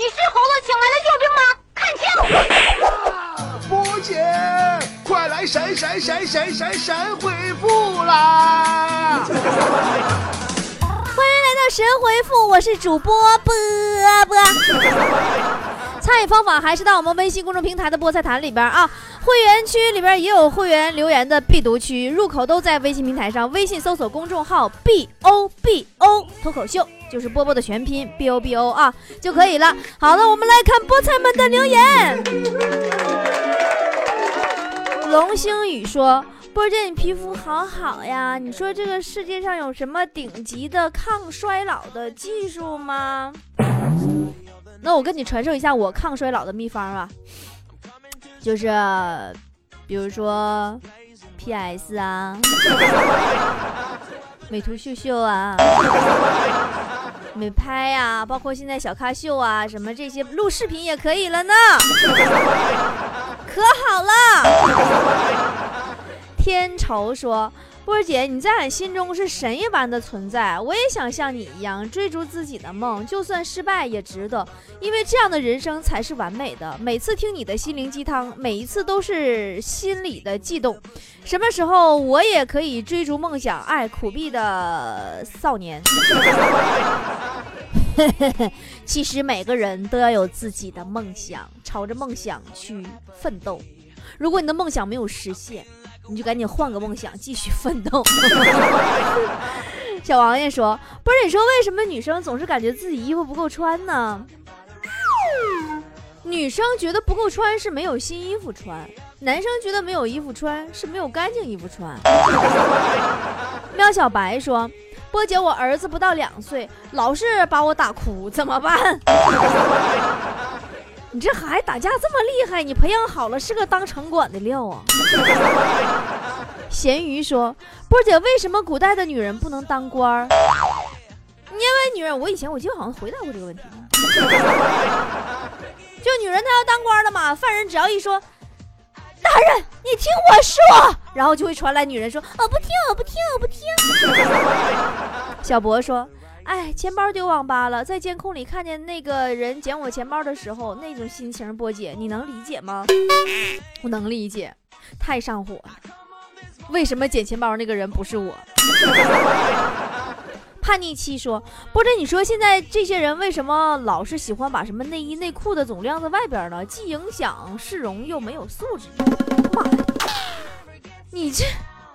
你是猴子请来的救兵吗？看清！波姐，快来闪闪闪闪闪闪回复啦！欢迎来到神回复，我是主播波波。参与方法还是到我们微信公众平台的菠菜坛里边啊，会员区里边也有会员留言的必读区，入口都在微信平台上，微信搜索公众号 B O B O 脱口秀，就是波波的全拼 B O B O 啊就可以了。好了，我们来看菠菜们的留言。龙星宇说。波姐，你皮肤好好呀！你说这个世界上有什么顶级的抗衰老的技术吗？那我跟你传授一下我抗衰老的秘方啊，就是，比如说，PS 啊，美图秀秀啊，美拍呀，包括现在小咖秀啊，什么这些录视频也可以了呢，可好了。天仇说：“波姐，你在俺心中是神一般的存在，我也想像你一样追逐自己的梦，就算失败也值得，因为这样的人生才是完美的。每次听你的心灵鸡汤，每一次都是心里的悸动。什么时候我也可以追逐梦想？爱苦逼的少年。其实每个人都要有自己的梦想，朝着梦想去奋斗。如果你的梦想没有实现，你就赶紧换个梦想，继续奋斗。小王爷说：“不是你说为什么女生总是感觉自己衣服不够穿呢？女生觉得不够穿是没有新衣服穿，男生觉得没有衣服穿是没有干净衣服穿。”喵小白说：“波姐，我儿子不到两岁，老是把我打哭，怎么办？”你这孩子打架这么厉害，你培养好了是个当城管的料啊！咸鱼说：“波姐，为什么古代的女人不能当官儿？因为女人，我以前我记得好像回答过这个问题。就女人她要当官的嘛，犯人只要一说，大人你听我说，然后就会传来女人说，我不听，我不听，我不听。小博说。”哎，钱包丢网吧了，在监控里看见那个人捡我钱包的时候，那种心情，波姐你能理解吗？我能理解，太上火。为什么捡钱包那个人不是我？叛逆期说，波姐你说现在这些人为什么老是喜欢把什么内衣内裤的总晾在外边呢？既影响市容又没有素质。妈呀，你这，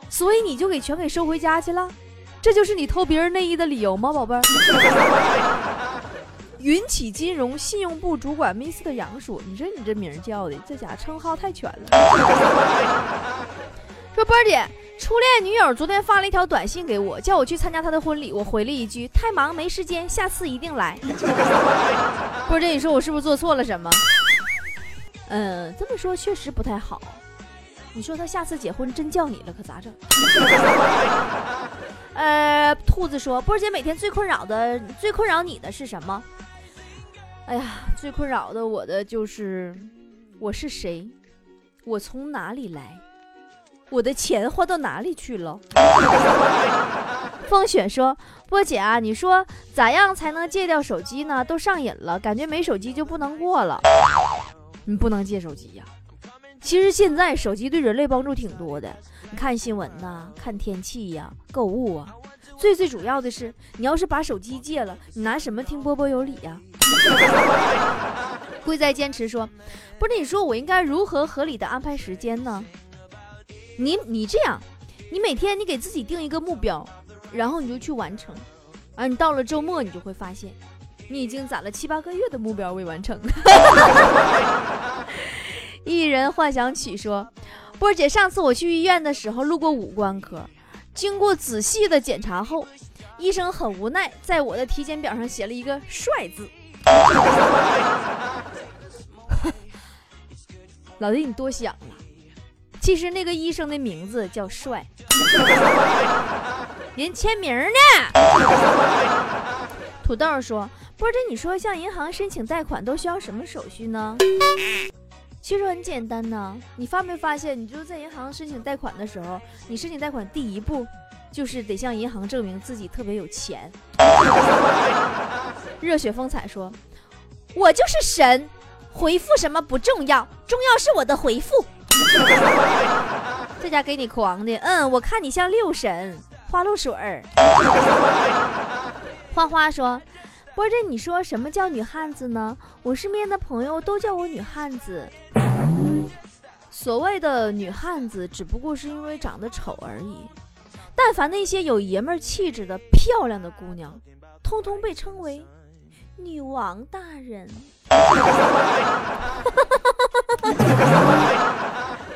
所以你就给全给收回家去了？这就是你偷别人内衣的理由吗，宝贝儿？云起金融信用部主管 Mr 杨说：“你说你这名叫的，这家称号太全了。”说波儿姐，初恋女友昨天发了一条短信给我，叫我去参加她的婚礼。我回了一句：“太忙没时间，下次一定来。”波儿姐，你说我是不是做错了什么？嗯，这么说确实不太好。你说他下次结婚真叫你了，可咋整？呃，兔子说：“波姐每天最困扰的、最困扰你的是什么？”哎呀，最困扰的我的就是我是谁，我从哪里来，我的钱花到哪里去了？风雪说：“波姐啊，你说咋样才能戒掉手机呢？都上瘾了，感觉没手机就不能过了。你不能戒手机呀。其实现在手机对人类帮助挺多的。”看新闻呐，看天气呀，购物啊，最最主要的是，你要是把手机戒了，你拿什么听波波有理呀？贵在坚持说，不是你说我应该如何合理的安排时间呢？你你这样，你每天你给自己定一个目标，然后你就去完成，啊，你到了周末你就会发现，你已经攒了七八个月的目标未完成。一人幻想曲说。波姐，上次我去医院的时候路过五官科，经过仔细的检查后，医生很无奈，在我的体检表上写了一个“帅”字。老弟，你多想了，其实那个医生的名字叫帅，人签名呢。土豆说：“波姐，你说向银行申请贷款都需要什么手续呢？”其实很简单呢，你发没发现？你就是在银行申请贷款的时候，你申请贷款第一步就是得向银行证明自己特别有钱。热血风采说：“我就是神，回复什么不重要，重要是我的回复。这家给你狂的，嗯，我看你像六神花露水儿。花花说：“波姐，你说什么叫女汉子呢？我身边的朋友都叫我女汉子。所谓的女汉子，只不过是因为长得丑而已。但凡那些有爷们儿气质的漂亮的姑娘，通通被称为女王大人。”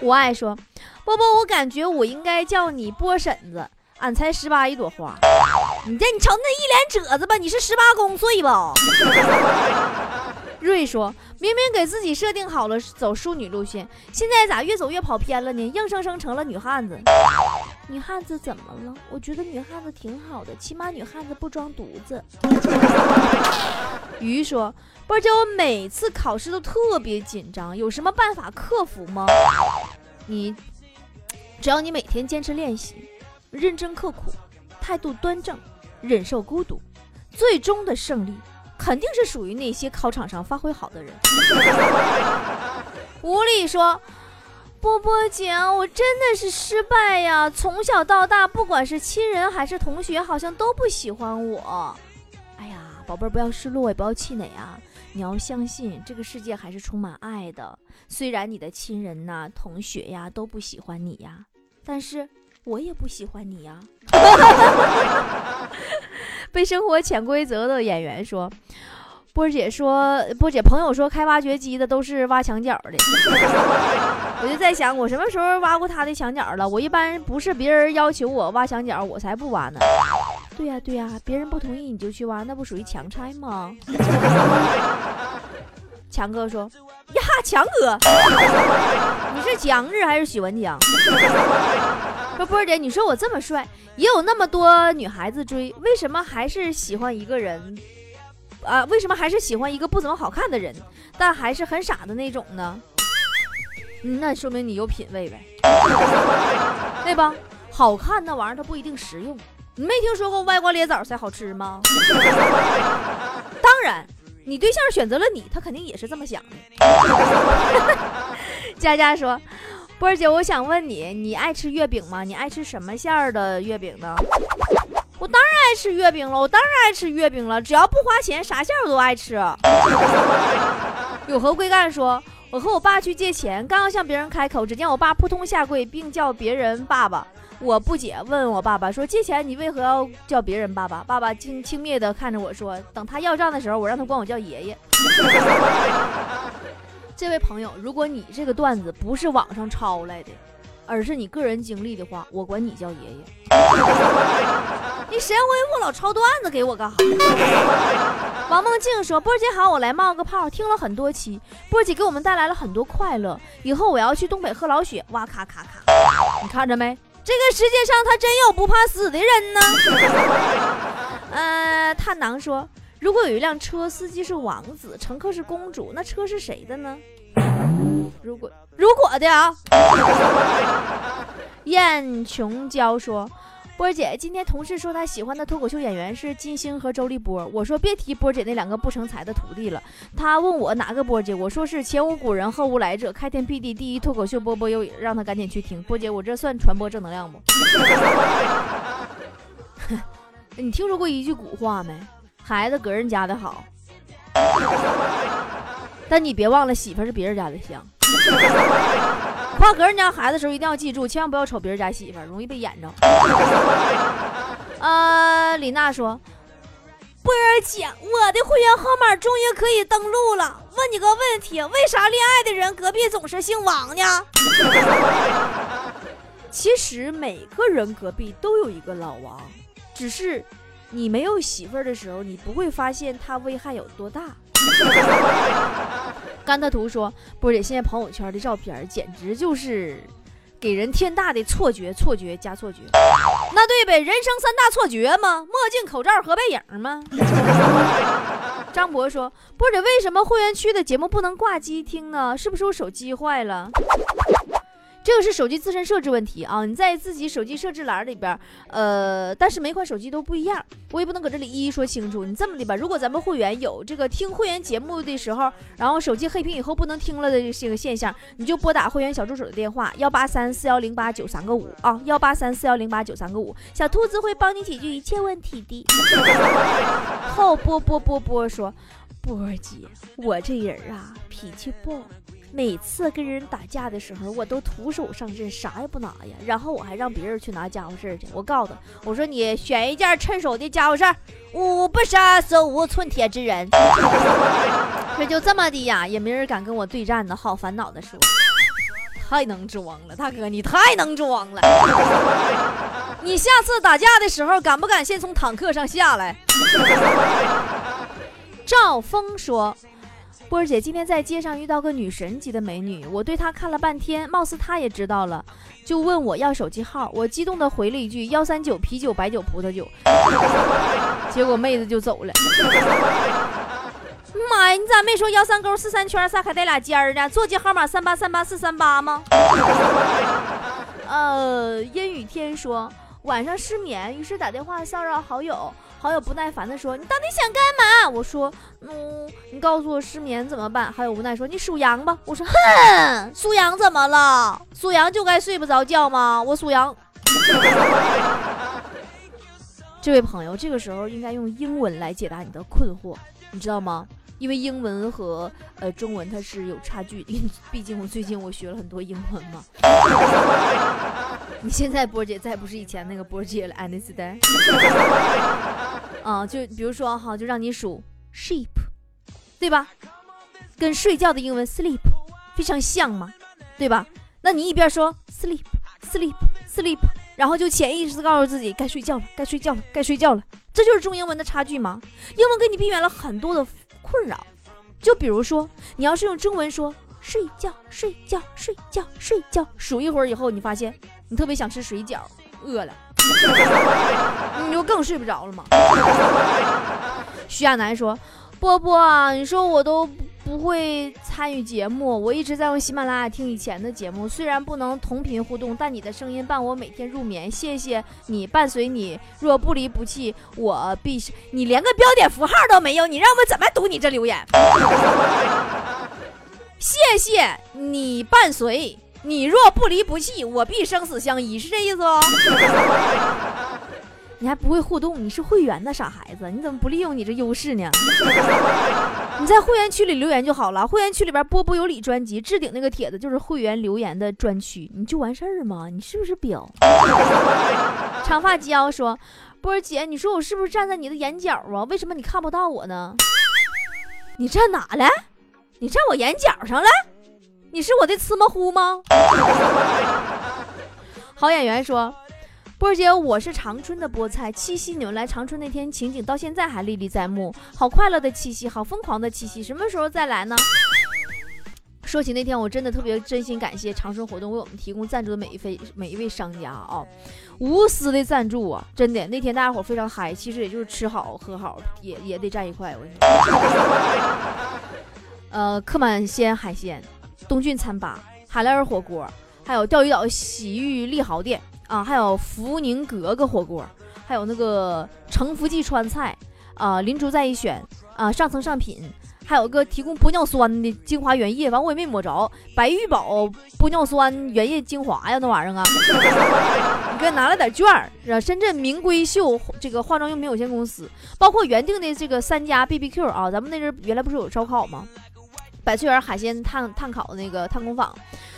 我爱说，波波，我感觉我应该叫你波婶子，俺才十八一朵花。你这你瞅那一脸褶子吧，你是十八公岁吧？瑞说明明给自己设定好了走淑女路线，现在咋越走越跑偏了呢？硬生生成了女汉子。女汉子怎么了？我觉得女汉子挺好的，起码女汉子不装犊子。鱼说。波姐，我每次考试都特别紧张，有什么办法克服吗？你，只要你每天坚持练习，认真刻苦，态度端正，忍受孤独，最终的胜利肯定是属于那些考场上发挥好的人。无力说，波波姐，我真的是失败呀！从小到大，不管是亲人还是同学，好像都不喜欢我。哎呀，宝贝儿，不要失落，也不要气馁啊！你要相信，这个世界还是充满爱的。虽然你的亲人呐、同学呀都不喜欢你呀，但是我也不喜欢你呀。被生活潜规则的演员说：“波姐说，波姐朋友说开挖掘机的都是挖墙角的。”我就在想，我什么时候挖过他的墙角了？我一般不是别人要求我挖墙角，我才不挖呢。对呀对呀，别人不同意你就去挖，那不属于强拆吗？强哥说：“呀，强哥，你是强子还是许文强？”说波姐，你说我这么帅，也有那么多女孩子追，为什么还是喜欢一个人？啊，为什么还是喜欢一个不怎么好看的人，但还是很傻的那种呢？嗯，那说明你有品位呗，对吧？好看那玩意儿它不一定实用。你没听说过歪瓜裂枣才好吃吗？当然，你对象选择了你，他肯定也是这么想的。佳佳说：“波儿姐，我想问你，你爱吃月饼吗？你爱吃什么馅儿的月饼呢？”我当然爱吃月饼了，我当然爱吃月饼了，只要不花钱，啥馅儿我都爱吃。有何贵干说：“我和我爸去借钱，刚要向别人开口，只见我爸扑通下跪，并叫别人爸爸。”我不解，问我爸爸说：“借钱你为何要叫别人爸爸？”爸爸轻轻蔑的看着我说：“等他要账的时候，我让他管我叫爷爷。”这位朋友，如果你这个段子不是网上抄来的，而是你个人经历的话，我管你叫爷爷。你神回复老抄段子给我干哈？王梦静说：“波姐好，我来冒个泡，听了很多期，波姐给我们带来了很多快乐。以后我要去东北喝老雪，哇咔咔咔，你看着没？”这个世界上，他真有不怕死的人呢。呃，探囊说，如果有一辆车，司机是王子，乘客是公主，那车是谁的呢？如果如果的啊。燕琼娇说。波姐，今天同事说他喜欢的脱口秀演员是金星和周立波。我说别提波姐那两个不成才的徒弟了。他问我哪个波姐，我说是前无古人后无来者，开天辟地第一脱口秀波波又让他赶紧去听。波姐，我这算传播正能量不？你听说过一句古话没？孩子搁人家的好，但你别忘了媳妇是别人家的香。夸个人家孩子的时候，一定要记住，千万不要瞅别人家媳妇，容易被演着。呃，李娜说：“波儿姐，我的会员号码终于可以登录了。问你个问题，为啥恋爱的人隔壁总是姓王呢？”其实每个人隔壁都有一个老王，只是你没有媳妇儿的时候，你不会发现它危害有多大。甘特图说：“波姐，现在朋友圈的照片简直就是给人天大的错觉，错觉加错觉。那对呗，人生三大错觉吗？墨镜、口罩和背影吗？” 张博说：“波姐，为什么会员区的节目不能挂机听呢？是不是我手机坏了？”这个是手机自身设置问题啊！你在自己手机设置栏里边，呃，但是每款手机都不一样，我也不能搁这里一一说清楚。你这么的吧，如果咱们会员有这个听会员节目的时候，然后手机黑屏以后不能听了的这个现象，你就拨打会员小助手的电话幺八三四幺零八九三个五啊，幺八三四幺零八九三个五，小兔子会帮你解决一切问题的。后波波波波说，波儿姐，我这人啊脾气暴。每次跟人打架的时候，我都徒手上阵，啥也不拿呀。然后我还让别人去拿家伙事儿去。我告诉他，我说你选一件趁手的家伙事儿，五不杀，手无寸铁之人。这就这么的呀，也没人敢跟我对战呢。好烦恼的说，太能装了，大哥，你太能装了。你下次打架的时候，敢不敢先从坦克上下来？赵峰说。波儿姐今天在街上遇到个女神级的美女，我对她看了半天，貌似她也知道了，就问我要手机号。我激动的回了一句幺三九啤酒白酒葡萄酒，结果妹子就走了。妈呀，你咋没说幺三勾四三圈仨还带俩尖儿呢？座机号码三八三八四三八吗？呃，阴雨天说晚上失眠，于是打电话骚扰好友。好友不耐烦的说：“你到底想干嘛？”我说：“嗯，你告诉我失眠怎么办？”好友无奈说：“你属羊吧。”我说：“哼，属羊怎么了？属羊就该睡不着觉吗？我属羊。”这位朋友，这个时候应该用英文来解答你的困惑，你知道吗？因为英文和呃中文它是有差距的，毕竟我最近我学了很多英文嘛。你现在波姐再不是以前那个波姐了，any day。啊，就比如说哈，就让你数 sheep，对吧？跟睡觉的英文 sleep 非常像嘛，对吧？那你一边说 sleep sleep sleep，然后就潜意识告诉自己该睡觉了，该睡觉了，该睡觉了，这就是中英文的差距吗？英文给你避免了很多的。困扰，就比如说，你要是用中文说“睡觉，睡觉，睡觉，睡觉”，数一会儿以后，你发现你特别想吃水饺，饿了，你就更睡不着了嘛。徐亚楠说：“波波，你说我都。”不会参与节目，我一直在用喜马拉雅听以前的节目，虽然不能同频互动，但你的声音伴我每天入眠。谢谢你，伴随你，若不离不弃，我必。你连个标点符号都没有，你让我怎么读你这留言？谢谢你伴随你，若不离不弃，我必生死相依，是这意思哦。你还不会互动？你是会员的傻孩子，你怎么不利用你这优势呢？你在会员区里留言就好了。会员区里边波波有理专辑置顶那个帖子就是会员留言的专区，你就完事儿吗？你是不是婊？长发娇说：“波儿姐，你说我是不是站在你的眼角啊？为什么你看不到我呢？你站哪了？你站我眼角上了？你是我的芝麻糊吗？” 好演员说。波儿姐，我是长春的菠菜。七夕你们来长春那天情景到现在还历历在目，好快乐的七夕，好疯狂的七夕，什么时候再来呢？说起那天，我真的特别真心感谢长春活动为我们提供赞助的每一位每一位商家啊，无私的赞助啊，真的那天大家伙非常嗨，其实也就是吃好喝好，也也得站一块。我跟你说，呃，客满鲜海鲜，东郡餐吧，海来尔火锅，还有钓鱼岛洗浴利豪店。啊，还有福宁格格火锅，还有那个成福记川菜，啊，林竹再一选，啊，上层上品，还有个提供玻尿酸的精华原液，完我也没抹着，白玉宝玻尿酸原液精华呀，那玩意儿啊，你给拿了点券儿，是深圳明闺秀这个化妆用品有限公司，包括原定的这个三家 B B Q 啊，咱们那阵原来不是有烧烤吗？百翠园海鲜炭炭烤那个炭工坊，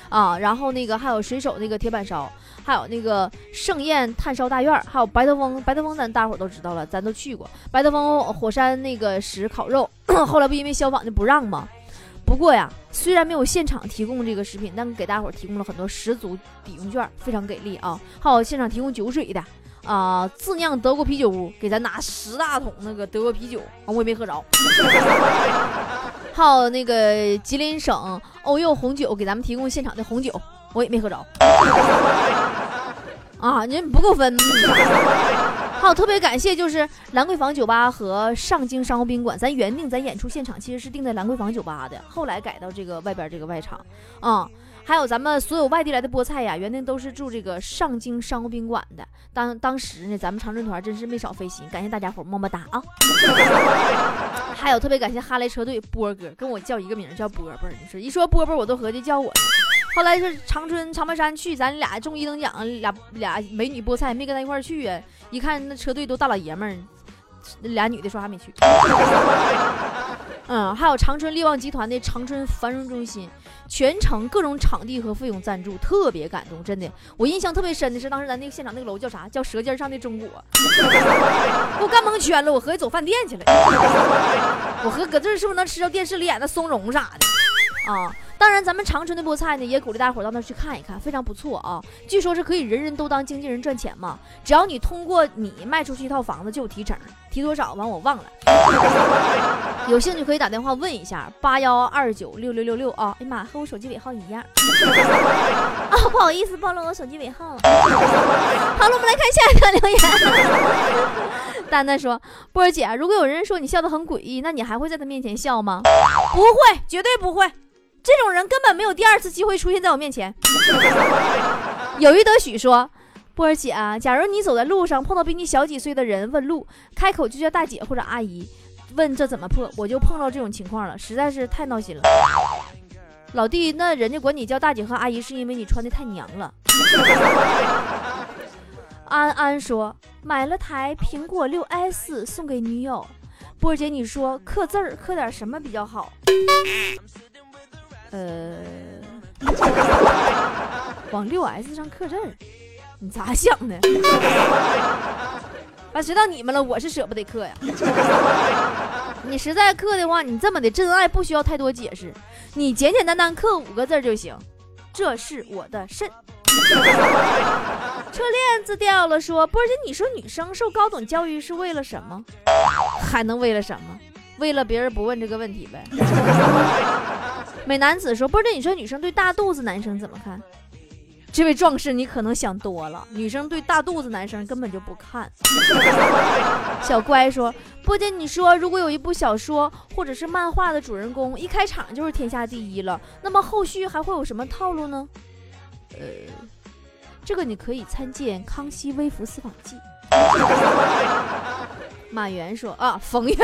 啊，然后那个还有水手那个铁板烧。还有那个盛宴炭烧大院，还有白德峰，白德峰咱大伙都知道了，咱都去过。白德峰火山那个石烤肉，后来不因为消防就不让吗？不过呀，虽然没有现场提供这个食品，但给大伙提供了很多十足抵用券，非常给力啊！还有现场提供酒水的啊，自酿德国啤酒屋给咱拿十大桶那个德国啤酒，我也没喝着。还有那个吉林省欧佑红酒给咱们提供现场的红酒。我也没喝着，啊，您不够分。还有特别感谢就是兰桂坊酒吧和上京商务宾馆，咱原定咱演出现场其实是定在兰桂坊酒吧的，后来改到这个外边这个外场，啊、还有咱们所有外地来的菠菜呀，原定都是住这个上京商务宾馆的。当当时呢，咱们长春团真是没少费心，感谢大家伙么么哒啊！还有特别感谢哈雷车队波哥，跟我叫一个名叫波波儿。你说一说波波，我都合计叫我呢。后来是长春长白山去，咱俩中一等奖，俩俩美女菠菜没跟他一块去啊。一看那车队都大老爷们儿，俩女的说还没去。嗯，还有长春力旺集团的长春繁荣中心，全程各种场地和费用赞助，特别感动，真的。我印象特别深的是，当时咱那个现场那个楼叫啥？叫舌尖上的中国，给 我干蒙圈了。我合计走饭店去了，我合搁这是不是能吃着电视里演的松茸啥的啊？当然，咱们长春的菠菜呢，也鼓励大伙到那儿去看一看，非常不错啊。据说是可以人人都当经纪人赚钱嘛，只要你通过你卖出去一套房子就有提成，提多少完我忘了。有兴趣可以打电话问一下八幺二九六六六六啊！哎呀妈，和我手机尾号一样 啊！不好意思，暴露我手机尾号了。好了，我们来看下一条留言。丹丹说：“波儿姐，如果有人说你笑得很诡异，那你还会在他面前笑吗？不会，绝对不会。这种人根本没有第二次机会出现在我面前。”有余德许说。波儿姐啊，假如你走在路上碰到比你小几岁的人问路，开口就叫大姐或者阿姨，问这怎么破，我就碰到这种情况了，实在是太闹心了。老弟，那人家管你叫大姐和阿姨，是因为你穿的太娘了。安安说买了台苹果六 S 送给女友，波儿姐你说刻字儿刻点什么比较好？呃，往六 S 上刻字儿，你咋想的？啊，谁到你们了？我是舍不得刻呀。你实在刻的话，你这么的真爱不需要太多解释，你简简单单刻五个字就行。这是我的肾。车链子掉了，说波姐，你说女生受高等教育是为了什么？还能为了什么？为了别人不问这个问题呗。美男子说波儿姐，你说女生对大肚子男生怎么看？这位壮士，你可能想多了，女生对大肚子男生根本就不看。小乖说：“波姐，你说如果有一部小说或者是漫画的主人公一开场就是天下第一了，那么后续还会有什么套路呢？”呃，这个你可以参见《康熙微服私访记》。马原说：“啊，冯源。”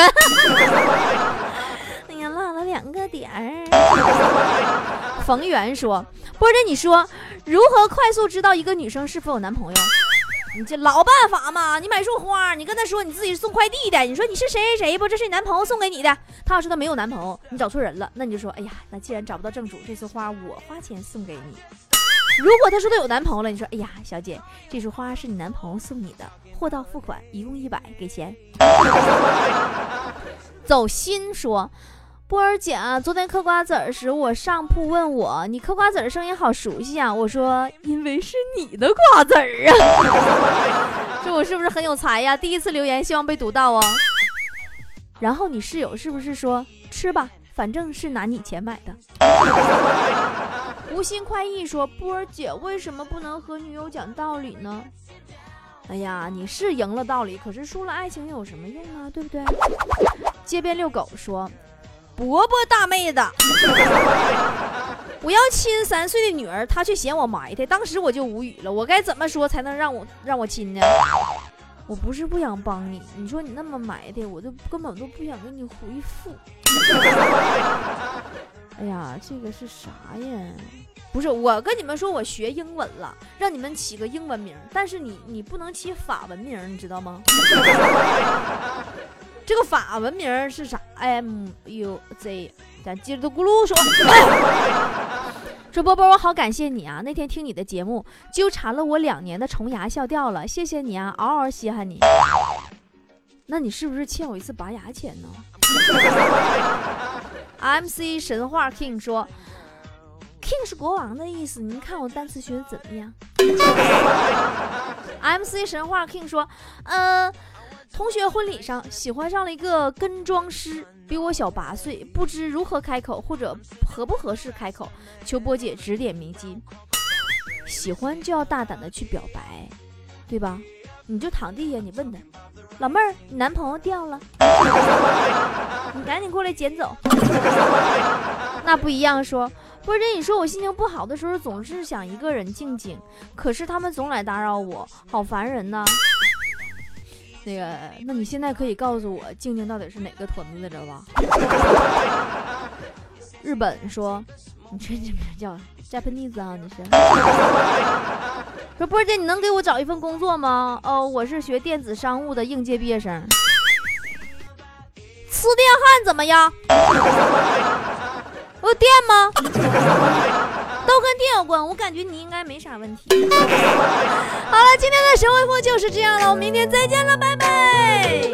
两个点儿。冯源说：“波姐，你说如何快速知道一个女生是否有男朋友？你这老办法嘛！你买束花，你跟她说你自己是送快递的，你说你是谁谁谁不？这是你男朋友送给你的。她要是她没有男朋友，你找错人了，那你就说，哎呀，那既然找不到正主，这束花我花钱送给你。如果她说她有男朋友了，你说，哎呀，小姐，这束花是你男朋友送你的，货到付款，一共一百，给钱。走心说。”波儿姐啊，昨天嗑瓜子儿时，我上铺问我：“你嗑瓜子儿声音好熟悉啊！”我说：“因为是你的瓜子儿啊！” 这我是不是很有才呀？第一次留言，希望被读到哦。然后你室友是不是说：“吃吧，反正是拿你钱买的。”无心快意说：“波儿姐，为什么不能和女友讲道理呢？”哎呀，你是赢了道理，可是输了爱情有什么用啊？对不对？街边遛狗说。伯伯大妹子，我要亲三岁的女儿，她却嫌我埋汰，当时我就无语了。我该怎么说才能让我让我亲呢？我不是不想帮你，你说你那么埋汰，我都根本都不想给你回复。哎呀，这个是啥呀？不是我跟你们说，我学英文了，让你们起个英文名，但是你你不能起法文名，你知道吗？这个法文名是啥？M U Z，咱叽里咕噜说。说波波，我好感谢你啊！那天听你的节目，纠缠了我两年的虫牙笑掉了，谢谢你啊，嗷嗷稀罕你。那你是不是欠我一次拔牙钱呢？M C 神话 King 说，King 是国王的意思，您看我单词学的怎么样？M C 神话 King 说，呃。同学婚礼上喜欢上了一个跟妆师，比我小八岁，不知如何开口或者合不合适开口，求波姐指点迷津。喜欢就要大胆的去表白，对吧？你就躺地下，你问他，老妹儿，你男朋友掉了，你赶紧过来捡走。那不一样，说波姐，你说我心情不好的时候总是想一个人静静，可是他们总来打扰我，好烦人呐。那个，那你现在可以告诉我，静静到底是哪个屯子的，知道吧？日本说，你这这叫 Japanese 啊？你是？说波姐，你能给我找一份工作吗？哦，我是学电子商务的应届毕业生。吃电焊怎么样？有电吗？都跟电有关，我感觉你应该没啥问题。好了，今天的神回复就是这样了，我们明天再见了，拜拜。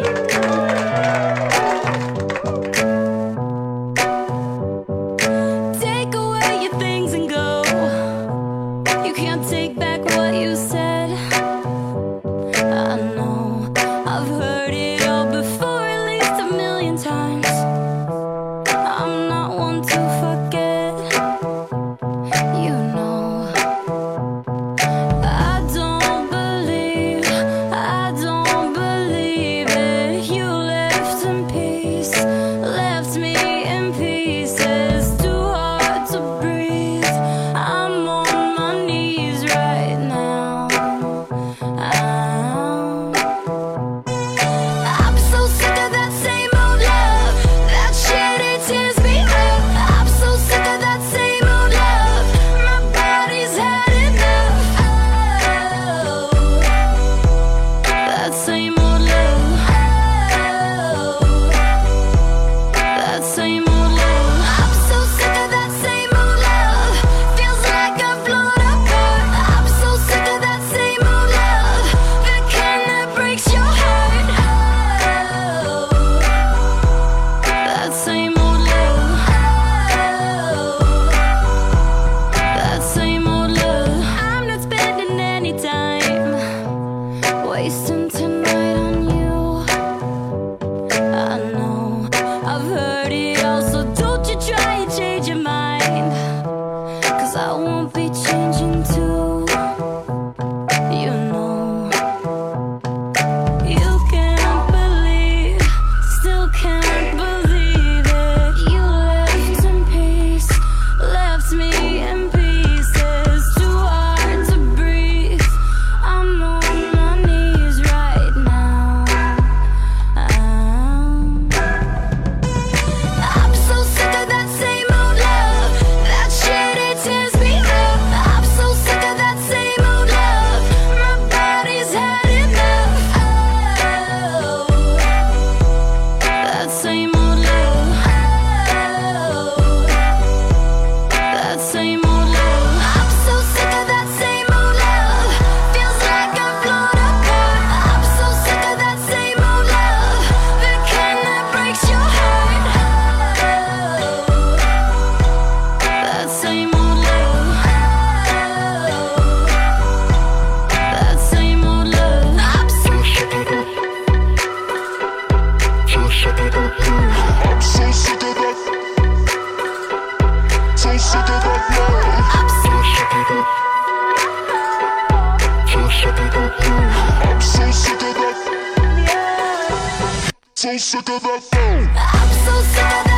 so sick of that phone. I'm so sick of that.